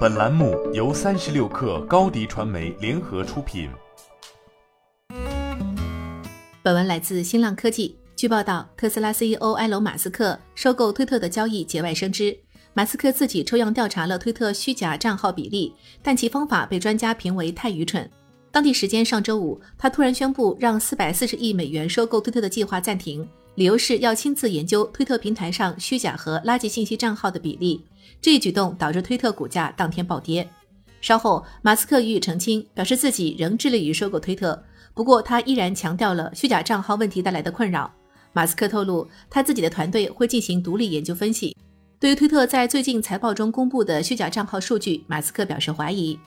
本栏目由三十六氪高低传媒联合出品。本文来自新浪科技。据报道，特斯拉 CEO 埃隆·马斯克收购推特的交易节外生枝。马斯克自己抽样调查了推特虚假账号比例，但其方法被专家评为太愚蠢。当地时间上周五，他突然宣布让四百四十亿美元收购推特的计划暂停，理由是要亲自研究推特平台上虚假和垃圾信息账号的比例。这一举动导致推特股价当天暴跌。稍后，马斯克予以澄清，表示自己仍致力于收购推特，不过他依然强调了虚假账号问题带来的困扰。马斯克透露，他自己的团队会进行独立研究分析。对于推特在最近财报中公布的虚假账号数据，马斯克表示怀疑。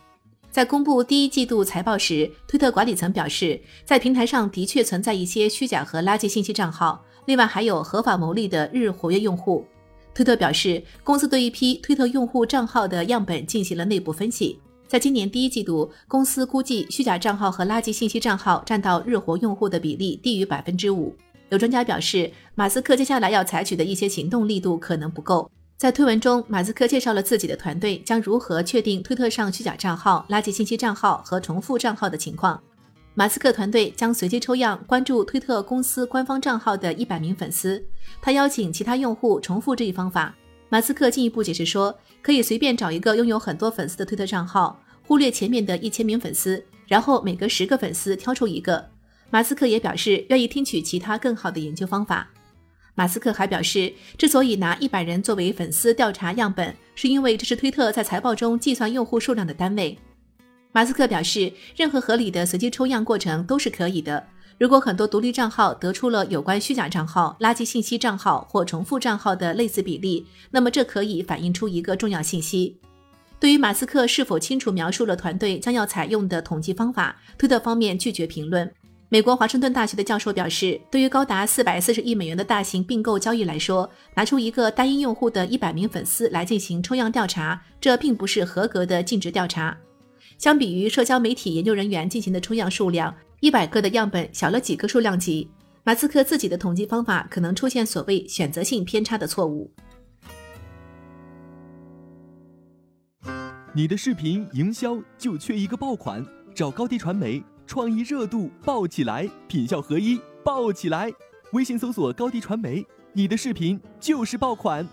在公布第一季度财报时，推特管理层表示，在平台上的确存在一些虚假和垃圾信息账号，另外还有合法牟利的日活跃用户。推特表示，公司对一批推特用户账号的样本进行了内部分析，在今年第一季度，公司估计虚假账号和垃圾信息账号占到日活用户的比例低于百分之五。有专家表示，马斯克接下来要采取的一些行动力度可能不够。在推文中，马斯克介绍了自己的团队将如何确定推特上虚假账号、垃圾信息账号和重复账号的情况。马斯克团队将随机抽样关注推特公司官方账号的一百名粉丝，他邀请其他用户重复这一方法。马斯克进一步解释说，可以随便找一个拥有很多粉丝的推特账号，忽略前面的一千名粉丝，然后每隔十个粉丝挑出一个。马斯克也表示愿意听取其他更好的研究方法。马斯克还表示，之所以拿一百人作为粉丝调查样本，是因为这是推特在财报中计算用户数量的单位。马斯克表示，任何合理的随机抽样过程都是可以的。如果很多独立账号得出了有关虚假账号、垃圾信息账号或重复账号的类似比例，那么这可以反映出一个重要信息。对于马斯克是否清楚描述了团队将要采用的统计方法，推特方面拒绝评论。美国华盛顿大学的教授表示，对于高达四百四十亿美元的大型并购交易来说，拿出一个单一用户的一百名粉丝来进行抽样调查，这并不是合格的尽职调查。相比于社交媒体研究人员进行的抽样数量，一百个的样本小了几个数量级。马斯克自己的统计方法可能出现所谓选择性偏差的错误。你的视频营销就缺一个爆款，找高低传媒。创意热度爆起来，品效合一爆起来。微信搜索高低传媒，你的视频就是爆款。